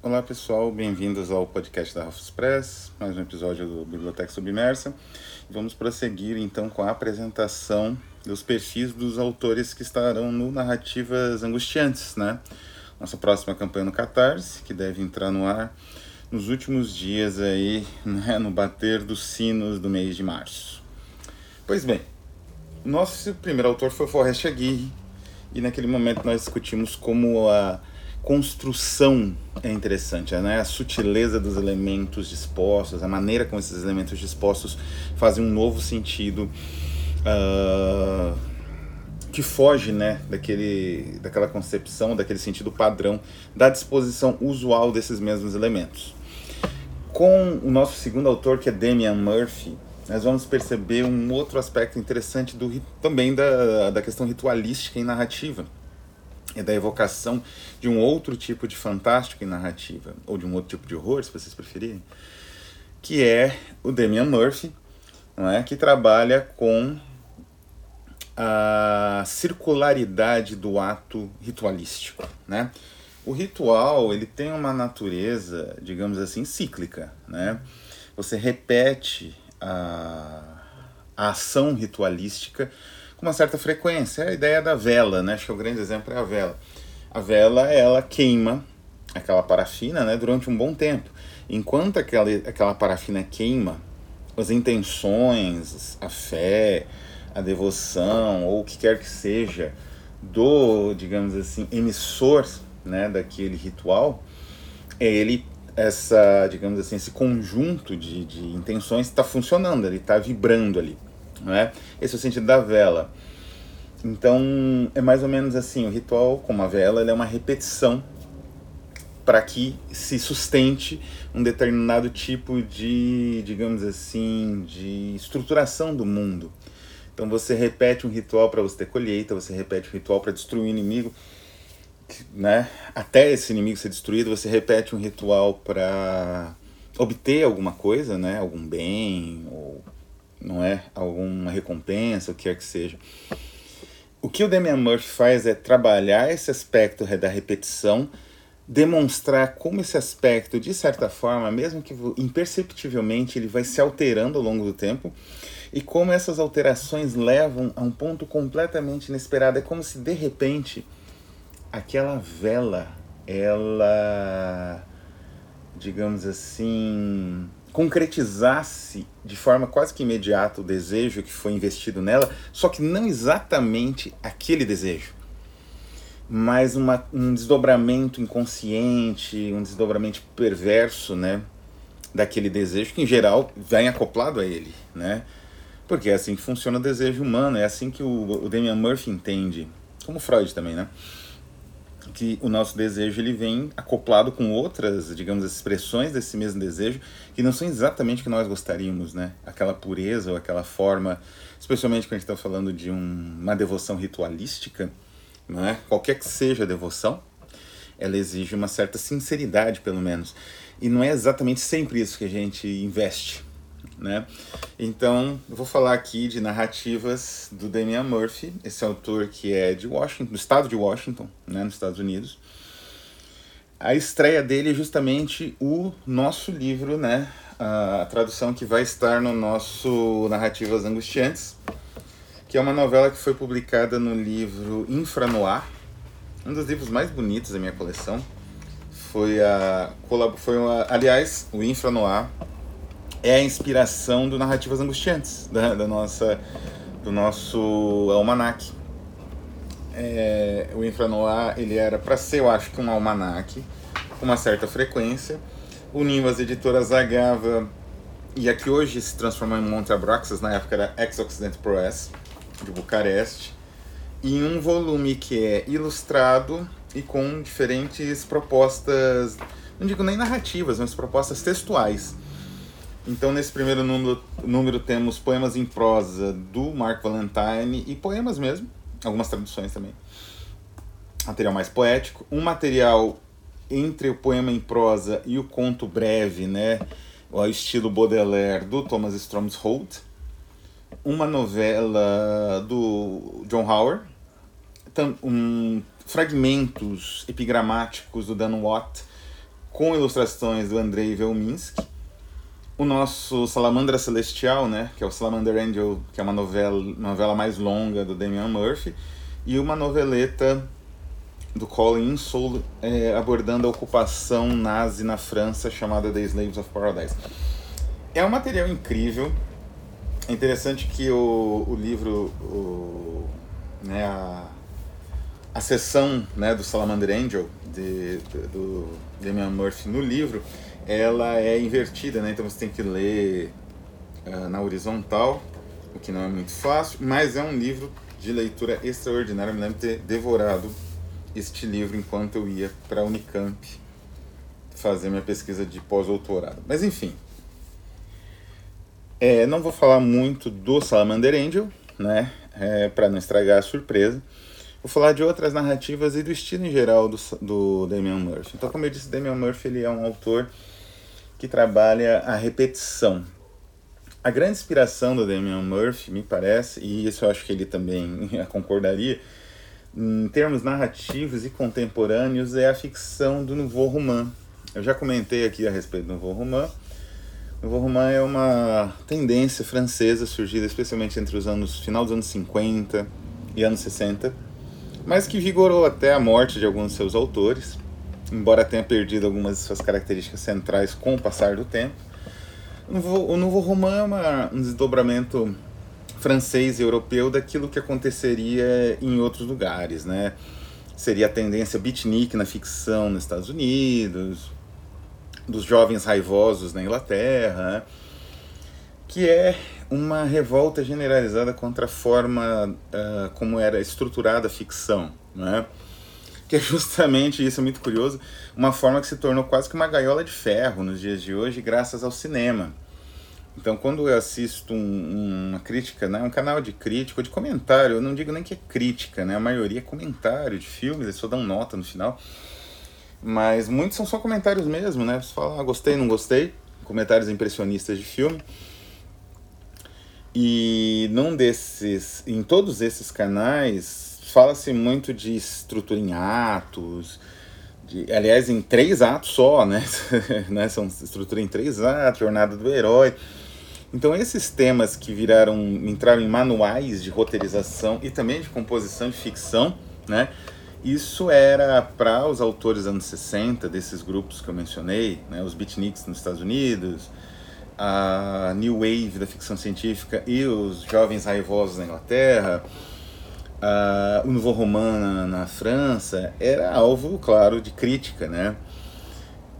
Olá pessoal, bem-vindos ao podcast da Ralph Express, mais um episódio do Biblioteca Submersa. Vamos prosseguir então com a apresentação dos perfis dos autores que estarão no Narrativas Angustiantes, né? Nossa próxima campanha no Catarse, que deve entrar no ar nos últimos dias aí, né, no bater dos sinos do mês de março. Pois bem, nosso primeiro autor foi Forrest Aguirre, e naquele momento nós discutimos como a construção é interessante, né? a sutileza dos elementos dispostos, a maneira como esses elementos dispostos fazem um novo sentido uh, que foge né, daquele, daquela concepção, daquele sentido padrão da disposição usual desses mesmos elementos. Com o nosso segundo autor, que é Damian Murphy, nós vamos perceber um outro aspecto interessante do, também da, da questão ritualística e narrativa e da evocação de um outro tipo de fantástico e narrativa, ou de um outro tipo de horror, se vocês preferirem, que é o Damian Murphy, não é? que trabalha com a circularidade do ato ritualístico. Né? O ritual ele tem uma natureza, digamos assim, cíclica. Né? Você repete a, a ação ritualística com uma certa frequência. É a ideia da vela, né? Acho que o grande exemplo é a vela. A vela, ela queima aquela parafina né, durante um bom tempo. Enquanto aquela, aquela parafina queima, as intenções, a fé, a devoção, ou o que quer que seja, do, digamos assim, emissor né, daquele ritual, é ele essa, digamos assim, esse conjunto de, de intenções está funcionando, ele está vibrando ali. É? Esse é o sentido da vela. Então, é mais ou menos assim, o ritual, como a vela, é uma repetição para que se sustente um determinado tipo de, digamos assim, de estruturação do mundo. Então você repete um ritual para você ter colheita, você repete um ritual para destruir o inimigo, né? Até esse inimigo ser destruído, você repete um ritual para obter alguma coisa, né? Algum bem ou não é alguma recompensa, o que quer que seja. O que o Damian Murphy faz é trabalhar esse aspecto da repetição, demonstrar como esse aspecto, de certa forma, mesmo que imperceptivelmente, ele vai se alterando ao longo do tempo e como essas alterações levam a um ponto completamente inesperado. É como se de repente aquela vela, ela, digamos assim, concretizasse de forma quase que imediata o desejo que foi investido nela, só que não exatamente aquele desejo, mas uma, um desdobramento inconsciente, um desdobramento perverso, né, daquele desejo que em geral vem acoplado a ele, né? Porque é assim que funciona o desejo humano, é assim que o, o Damian Murphy entende, como Freud também, né? Que o nosso desejo ele vem acoplado com outras, digamos, expressões desse mesmo desejo que não são exatamente o que nós gostaríamos, né? Aquela pureza ou aquela forma, especialmente quando a gente está falando de um, uma devoção ritualística, não é? Qualquer que seja a devoção, ela exige uma certa sinceridade, pelo menos. E não é exatamente sempre isso que a gente investe né? Então, eu vou falar aqui de narrativas do Damian Murphy, esse autor que é de Washington, do estado de Washington, né, nos Estados Unidos. A estreia dele é justamente o nosso livro, né, a tradução que vai estar no nosso Narrativas Angustiantes, que é uma novela que foi publicada no livro Infranoir, um dos livros mais bonitos da minha coleção. Foi a, foi a aliás, o Infranoir é a inspiração do Narrativas Angustiantes, da, da nossa, do nosso almanac. É, o Infranoir, ele era para ser, eu acho que um almanac, com uma certa frequência, unindo as editoras Agava e a que hoje se transformou em Monte Abraxas, na época era Ex-Occident Press, de Bucareste, em um volume que é ilustrado e com diferentes propostas, não digo nem narrativas, mas propostas textuais então, nesse primeiro número, número temos poemas em prosa do Mark Valentine e poemas mesmo, algumas traduções também. Material mais poético. Um material entre o poema em prosa e o conto breve, né? O estilo Baudelaire do Thomas Stromsholt. Uma novela do John Howard. Um, fragmentos epigramáticos do Dan Watt com ilustrações do Andrei Velminsky. O nosso Salamandra Celestial, né, que é o Salamander Angel, que é uma novela, novela mais longa do Damian Murphy, e uma noveleta do Colin Insull é, abordando a ocupação nazi na França chamada The Slaves of Paradise. É um material incrível. É interessante que o, o livro, o, né, a, a sessão né, do Salamander Angel, de, do Damian Murphy no livro, ela é invertida, né? então você tem que ler uh, na horizontal, o que não é muito fácil, mas é um livro de leitura extraordinária. Eu me lembro de ter devorado este livro enquanto eu ia para a Unicamp fazer minha pesquisa de pós-doutorado. Mas enfim, é, não vou falar muito do Salamander Angel, né, é, para não estragar a surpresa. Vou falar de outras narrativas e do estilo em geral do, do Damian Murphy. Então, como eu disse, Damian Murphy ele é um autor que trabalha a repetição. A grande inspiração do Damian Murphy, me parece, e isso eu acho que ele também concordaria, em termos narrativos e contemporâneos, é a ficção do Nouveau Roman. Eu já comentei aqui a respeito do Nouveau Roman. O Nouveau Roman é uma tendência francesa surgida especialmente entre os anos final dos anos 50 e anos 60, mas que vigorou até a morte de alguns de seus autores, embora tenha perdido algumas de suas características centrais com o passar do tempo. O Nouveau Roman é uma, um desdobramento francês e europeu daquilo que aconteceria em outros lugares, né? Seria a tendência beatnik na ficção nos Estados Unidos, dos jovens raivosos na Inglaterra, que é uma revolta generalizada contra a forma uh, como era estruturada a ficção, né? Que é justamente, isso é muito curioso, uma forma que se tornou quase que uma gaiola de ferro nos dias de hoje graças ao cinema. Então, quando eu assisto um, uma crítica, né, um canal de crítica, de comentário, eu não digo nem que é crítica, né, a maioria é comentário de filmes, eles só dão nota no final. Mas muitos são só comentários mesmo, né? Você fala, ah, gostei, não gostei, comentários impressionistas de filme. E num desses, em todos esses canais, fala-se muito de estrutura em atos, de, aliás, em três atos só, né? né? São estrutura em três atos, jornada do herói. Então esses temas que viraram, entraram em manuais de roteirização e também de composição de ficção, né? Isso era para os autores anos 60 desses grupos que eu mencionei, né? Os beatniks nos Estados Unidos, a New Wave da ficção científica e os jovens raivosos na Inglaterra, a, o Nouveau Roman na, na França, era alvo, claro, de crítica, né?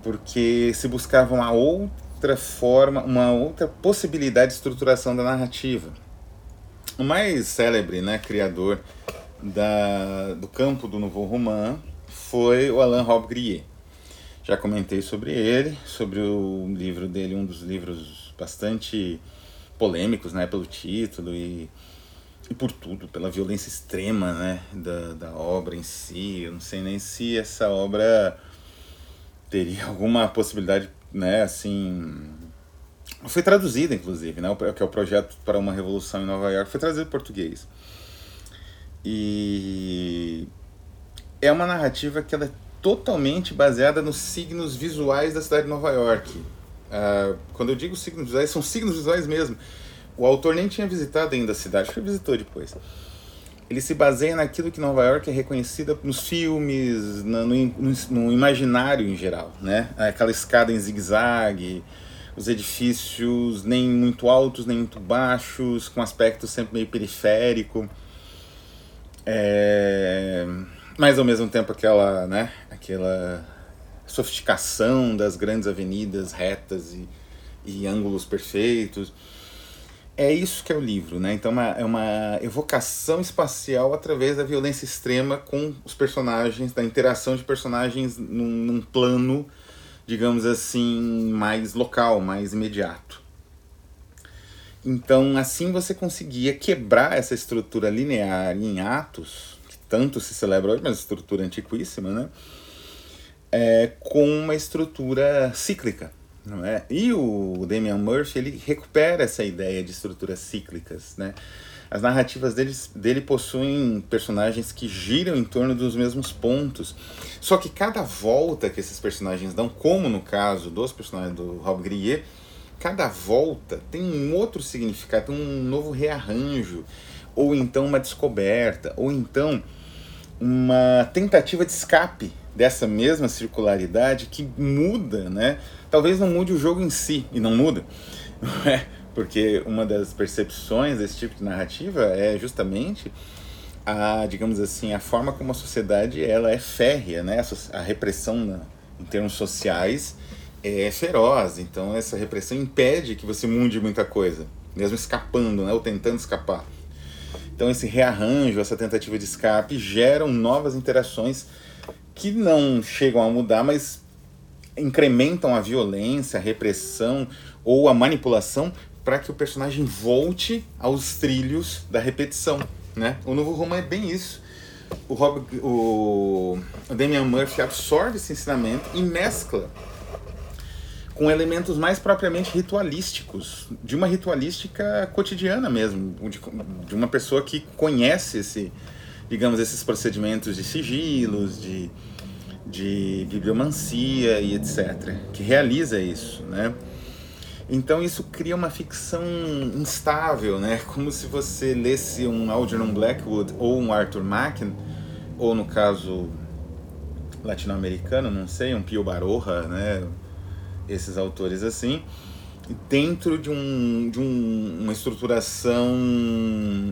Porque se buscava uma outra forma, uma outra possibilidade de estruturação da narrativa. O mais célebre né, criador da, do campo do Nouveau Roman foi o Alain Robbe-Grillet. Já comentei sobre ele, sobre o livro dele, um dos livros bastante polêmicos né, pelo título e, e por tudo, pela violência extrema né, da, da obra em si. Eu não sei nem se essa obra teria alguma possibilidade, né, assim... Foi traduzida, inclusive, né, que é o projeto para uma revolução em Nova York, foi traduzido em português. E é uma narrativa que ela é totalmente baseada nos signos visuais da cidade de Nova York. Uh, quando eu digo signos visuais, são signos visuais mesmo. O autor nem tinha visitado ainda a cidade, foi visitou depois. Ele se baseia naquilo que Nova York é reconhecida nos filmes, no, no, no imaginário em geral, né? Aquela escada em zigue-zague, os edifícios nem muito altos nem muito baixos, com aspecto sempre meio periférico. É... Mas ao mesmo tempo aquela, né? Aquela sofisticação das grandes avenidas retas e, e ângulos perfeitos é isso que é o livro, né? Então é uma evocação espacial através da violência extrema com os personagens, da interação de personagens num, num plano, digamos assim, mais local, mais imediato. Então, assim você conseguia quebrar essa estrutura linear em atos, que tanto se celebra hoje, mas estrutura antiquíssima, né? É, com uma estrutura cíclica não é? E o Damian Murphy ele recupera essa ideia de estruturas cíclicas, né? As narrativas dele, dele possuem personagens que giram em torno dos mesmos pontos. Só que cada volta que esses personagens dão, como no caso dos personagens do Rob Grier, cada volta tem um outro significado, tem um novo rearranjo, ou então uma descoberta, ou então uma tentativa de escape dessa mesma circularidade que muda, né? Talvez não mude o jogo em si, e não muda, é? porque uma das percepções desse tipo de narrativa é justamente a, digamos assim, a forma como a sociedade ela é férrea, né? A repressão na, em termos sociais é feroz, então essa repressão impede que você mude muita coisa, mesmo escapando, né? Ou tentando escapar. Então esse rearranjo, essa tentativa de escape geram novas interações que não chegam a mudar, mas incrementam a violência, a repressão ou a manipulação para que o personagem volte aos trilhos da repetição, né? O novo Roma é bem isso. O, Rob, o, Damian Murphy absorve esse ensinamento e mescla com elementos mais propriamente ritualísticos, de uma ritualística cotidiana mesmo, de, de uma pessoa que conhece esse, digamos, esses procedimentos de sigilos, de, de bibliomancia e etc., que realiza isso, né? Então isso cria uma ficção instável, né? Como se você lesse um Algernon Blackwood ou um Arthur Machen, ou no caso latino-americano, não sei, um Pio Baroja, né? esses autores assim, dentro de, um, de um, uma estruturação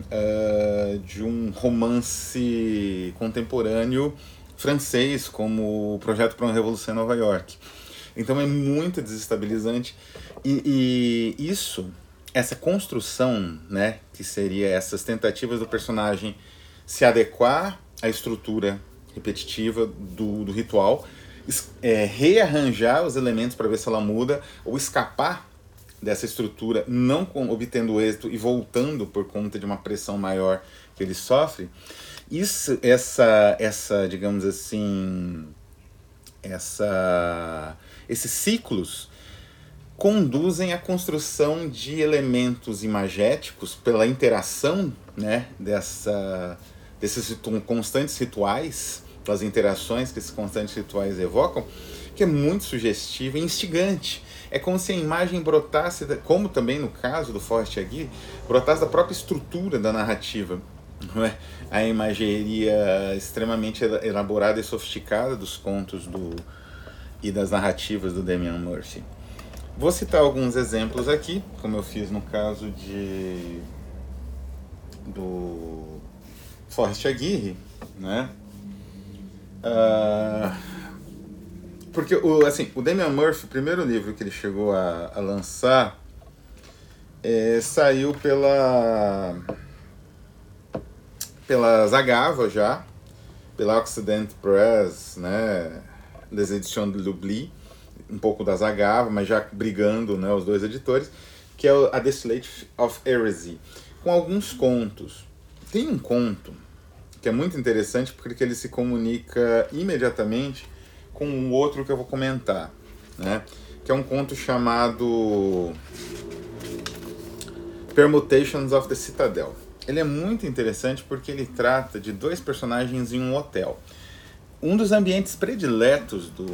uh, de um romance contemporâneo francês, como o Projeto para uma Revolução em Nova York. Então é muito desestabilizante. E, e isso, essa construção, né, que seria essas tentativas do personagem se adequar à estrutura repetitiva do, do ritual, é, rearranjar os elementos para ver se ela muda ou escapar dessa estrutura, não com, obtendo êxito e voltando por conta de uma pressão maior que ele sofre. Isso, essa, essa, digamos assim, essa, esses ciclos conduzem à construção de elementos imagéticos pela interação, né, dessa, desses constantes rituais pelas interações que esses constantes rituais evocam, que é muito sugestivo e instigante. É como se a imagem brotasse, como também no caso do Forte Agui, brotasse da própria estrutura da narrativa. É? A imageria extremamente elaborada e sofisticada dos contos do, e das narrativas do Damian Murphy. Vou citar alguns exemplos aqui, como eu fiz no caso de do Forrest Aguirre, né? Uh, porque o, assim, o Damian Murphy, o primeiro livro que ele chegou a, a lançar, é, saiu pela pela Zagava já, pela Occident Press, né, Les Editions de Lubli, um pouco da Zagava, mas já brigando, né, os dois editores, que é A Distillate of Heresy, com alguns contos. Tem um conto que é muito interessante porque ele se comunica imediatamente com o outro que eu vou comentar, né? Que é um conto chamado Permutations of the Citadel. Ele é muito interessante porque ele trata de dois personagens em um hotel. Um dos ambientes prediletos do,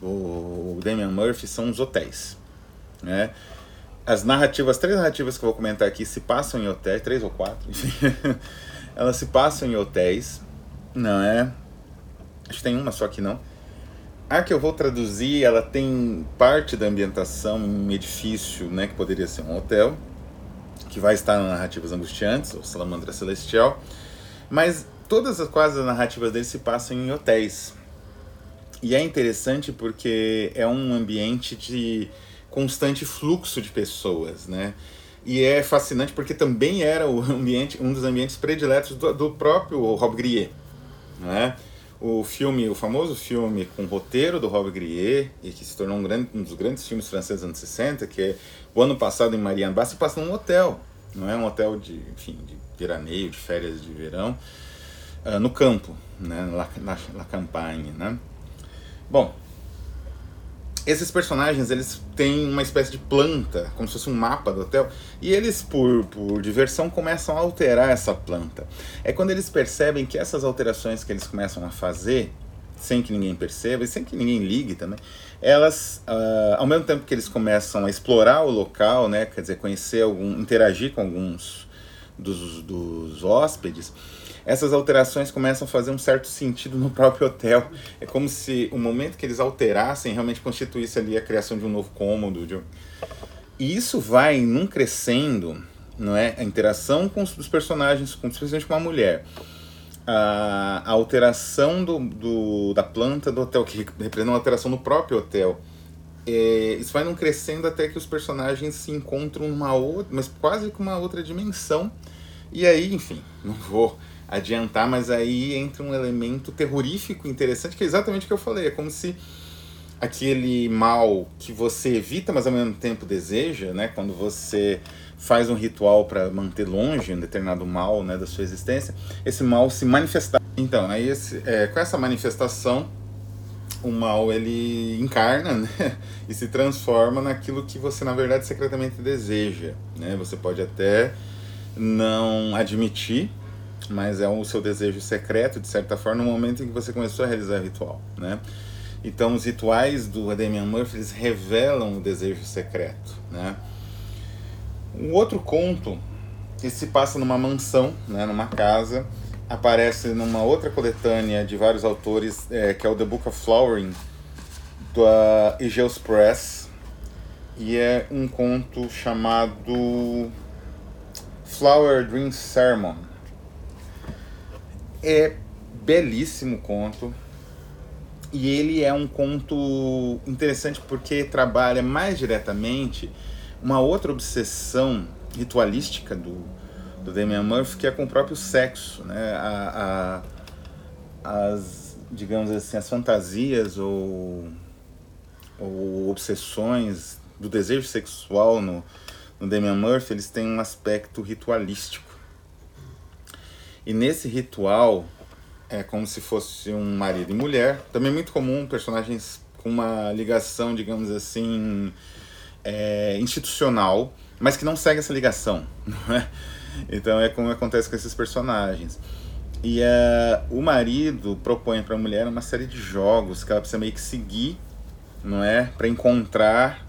do Damian Murphy são os hotéis, né? As narrativas, as três narrativas que eu vou comentar aqui se passam em hotéis, três ou quatro, enfim. Elas se passam em hotéis, não é? Acho que tem uma só que não. A que eu vou traduzir, ela tem parte da ambientação em um edifício, né, que poderia ser um hotel, que vai estar nas narrativas angustiantes, ou Salamandra Celestial, mas todas as quase as narrativas dele se passam em hotéis. E é interessante porque é um ambiente de constante fluxo de pessoas, né? E é fascinante porque também era o ambiente, um dos ambientes prediletos do, do próprio Rob Grier. Né? O filme, o famoso filme com roteiro do Rob Grier, e que se tornou um, grande, um dos grandes filmes franceses dos anos 60, que é o ano passado em Marianne Basta, se passa num hotel. Não é um hotel de, enfim, de veraneio, de férias de verão, uh, no campo, né? na, na, na campagne. Né? Bom, esses personagens eles têm uma espécie de planta, como se fosse um mapa do hotel, e eles, por, por diversão, começam a alterar essa planta. É quando eles percebem que essas alterações que eles começam a fazer, sem que ninguém perceba e sem que ninguém ligue também, elas, uh, ao mesmo tempo que eles começam a explorar o local, né, quer dizer, conhecer algum, interagir com alguns dos, dos hóspedes, essas alterações começam a fazer um certo sentido no próprio hotel. É como se o momento que eles alterassem realmente constituísse ali a criação de um novo cômodo. De... E isso vai num crescendo, não é? A interação com os personagens, com, especialmente com a mulher. A, a alteração do, do, da planta do hotel, que representa uma alteração no próprio hotel. É, isso vai num crescendo até que os personagens se encontram numa outra, mas quase com uma outra dimensão. E aí, enfim, não vou adiantar, mas aí entra um elemento terrorífico interessante, que é exatamente o que eu falei. É como se aquele mal que você evita, mas ao mesmo tempo deseja, né? Quando você faz um ritual para manter longe um determinado mal né, da sua existência, esse mal se manifestar. Então, aí esse, é, com essa manifestação, o mal ele encarna né, e se transforma naquilo que você na verdade secretamente deseja. Né? Você pode até não admitir mas é o seu desejo secreto, de certa forma, no momento em que você começou a realizar o ritual, né? Então, os rituais do Damian Murphy, eles revelam o desejo secreto, né? Um outro conto que se passa numa mansão, né, numa casa, aparece numa outra coletânea de vários autores, é, que é o The Book of Flowering, da Egeus Press, e é um conto chamado Flower Dream Sermon, é belíssimo conto. E ele é um conto interessante porque trabalha mais diretamente uma outra obsessão ritualística do, do Damian Murphy, que é com o próprio sexo, né? A, a, as, digamos assim, as fantasias ou, ou obsessões do desejo sexual no, no Damian Murphy, eles têm um aspecto ritualístico. E nesse ritual, é como se fosse um marido e mulher. Também é muito comum personagens com uma ligação, digamos assim, é, institucional, mas que não segue essa ligação. É? Então é como acontece com esses personagens. E uh, o marido propõe para a mulher uma série de jogos que ela precisa meio que seguir, não é, para encontrar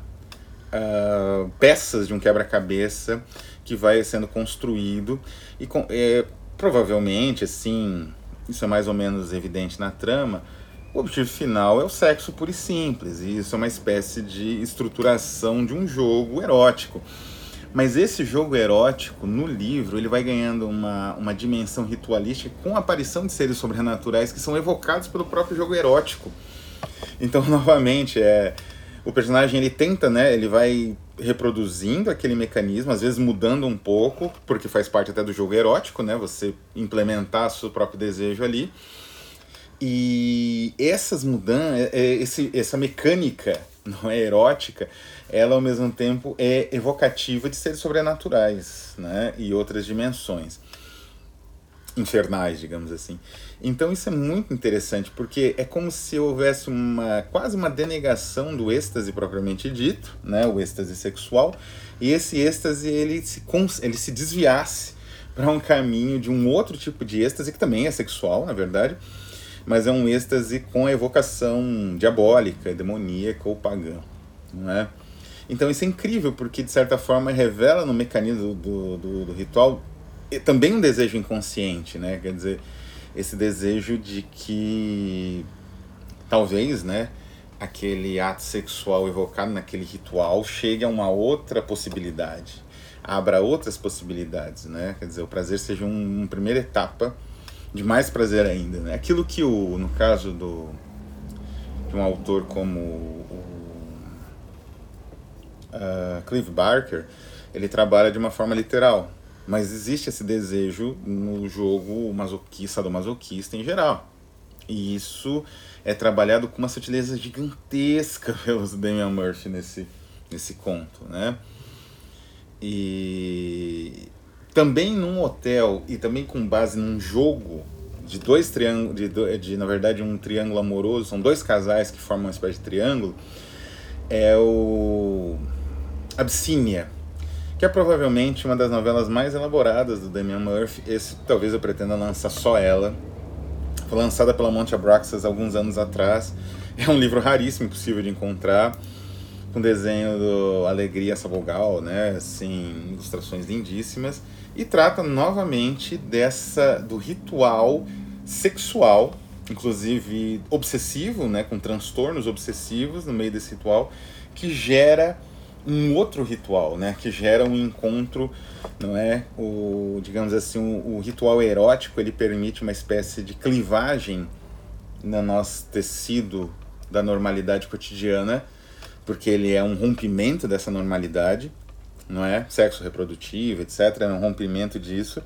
uh, peças de um quebra-cabeça que vai sendo construído e com, provavelmente, assim, isso é mais ou menos evidente na trama, o objetivo final é o sexo puro e simples, e isso é uma espécie de estruturação de um jogo erótico. Mas esse jogo erótico, no livro, ele vai ganhando uma, uma dimensão ritualística com a aparição de seres sobrenaturais que são evocados pelo próprio jogo erótico. Então, novamente, é, o personagem ele tenta, né, ele vai reproduzindo aquele mecanismo, às vezes mudando um pouco, porque faz parte até do jogo erótico, né? Você implementar seu próprio desejo ali. E essas mudanças, é, é, esse, essa mecânica não é erótica, ela ao mesmo tempo é evocativa de seres sobrenaturais, né? E outras dimensões infernais, digamos assim. Então isso é muito interessante, porque é como se houvesse uma quase uma denegação do êxtase propriamente dito, né, o êxtase sexual, e esse êxtase ele se, ele se desviasse para um caminho de um outro tipo de êxtase, que também é sexual, na verdade, mas é um êxtase com a evocação diabólica, demoníaca ou pagã. Não é? Então isso é incrível, porque de certa forma revela no mecanismo do, do, do ritual também um desejo inconsciente, né? Quer dizer, esse desejo de que talvez, né, aquele ato sexual evocado naquele ritual chegue a uma outra possibilidade, abra outras possibilidades, né? Quer dizer, o prazer seja um, uma primeira etapa de mais prazer ainda, né? Aquilo que o, no caso do de um autor como o uh, Clive Barker, ele trabalha de uma forma literal, mas existe esse desejo no jogo masoquista, do masoquista em geral. E isso é trabalhado com uma sutileza gigantesca pelos Damian Murphy nesse, nesse conto, né? E também num hotel e também com base num jogo de dois triângulos, de, de, na verdade um triângulo amoroso, são dois casais que formam uma espécie de triângulo, é o Abyssinia, que é provavelmente uma das novelas mais elaboradas do Damian Murphy. Esse talvez eu pretenda lançar só ela. Foi lançada pela Monte Abraxas alguns anos atrás. É um livro raríssimo, impossível de encontrar, com desenho do Alegria Sabogal, né? Assim, ilustrações lindíssimas e trata novamente dessa do ritual sexual, inclusive obsessivo, né, com transtornos obsessivos no meio desse ritual, que gera um outro ritual, né, que gera um encontro, não é, o digamos assim, o, o ritual erótico ele permite uma espécie de clivagem no nosso tecido da normalidade cotidiana, porque ele é um rompimento dessa normalidade não é? Sexo reprodutivo, etc. É um rompimento disso.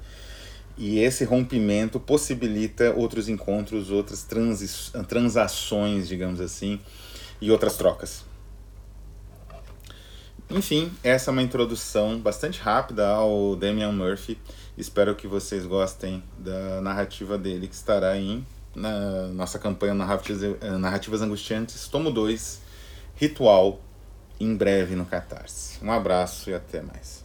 E esse rompimento possibilita outros encontros, outras transi transações, digamos assim, e outras trocas. Enfim, essa é uma introdução bastante rápida ao Damian Murphy. Espero que vocês gostem da narrativa dele, que estará em na nossa campanha Narrativas, Narrativas Angustiantes, tomo 2, Ritual em breve no Catarse. Um abraço e até mais.